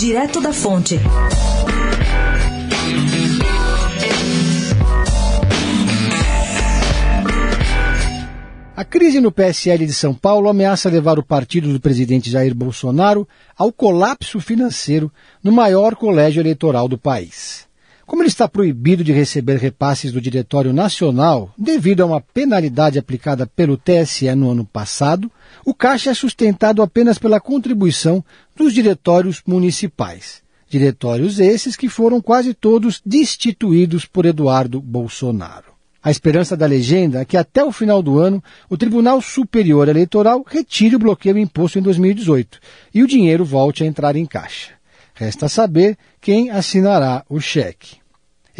Direto da Fonte. A crise no PSL de São Paulo ameaça levar o partido do presidente Jair Bolsonaro ao colapso financeiro no maior colégio eleitoral do país. Como ele está proibido de receber repasses do Diretório Nacional devido a uma penalidade aplicada pelo TSE no ano passado, o caixa é sustentado apenas pela contribuição dos diretórios municipais. Diretórios esses que foram quase todos destituídos por Eduardo Bolsonaro. A esperança da legenda é que até o final do ano o Tribunal Superior Eleitoral retire o bloqueio imposto em 2018 e o dinheiro volte a entrar em caixa. Resta saber quem assinará o cheque.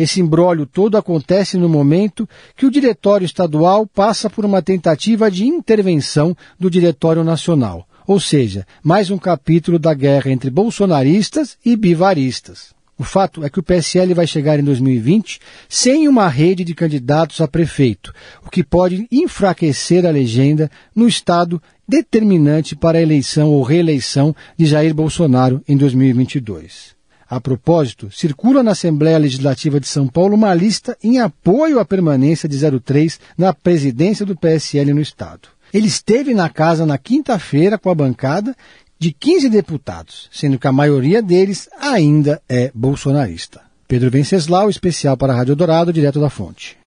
Esse embrólio todo acontece no momento que o Diretório Estadual passa por uma tentativa de intervenção do Diretório Nacional, ou seja, mais um capítulo da guerra entre bolsonaristas e bivaristas. O fato é que o PSL vai chegar em 2020 sem uma rede de candidatos a prefeito, o que pode enfraquecer a legenda no estado determinante para a eleição ou reeleição de Jair Bolsonaro em 2022. A propósito, circula na Assembleia Legislativa de São Paulo uma lista em apoio à permanência de 03 na presidência do PSL no estado. Ele esteve na casa na quinta-feira com a bancada de 15 deputados, sendo que a maioria deles ainda é bolsonarista. Pedro Venceslau, especial para a Rádio Dourado, direto da fonte.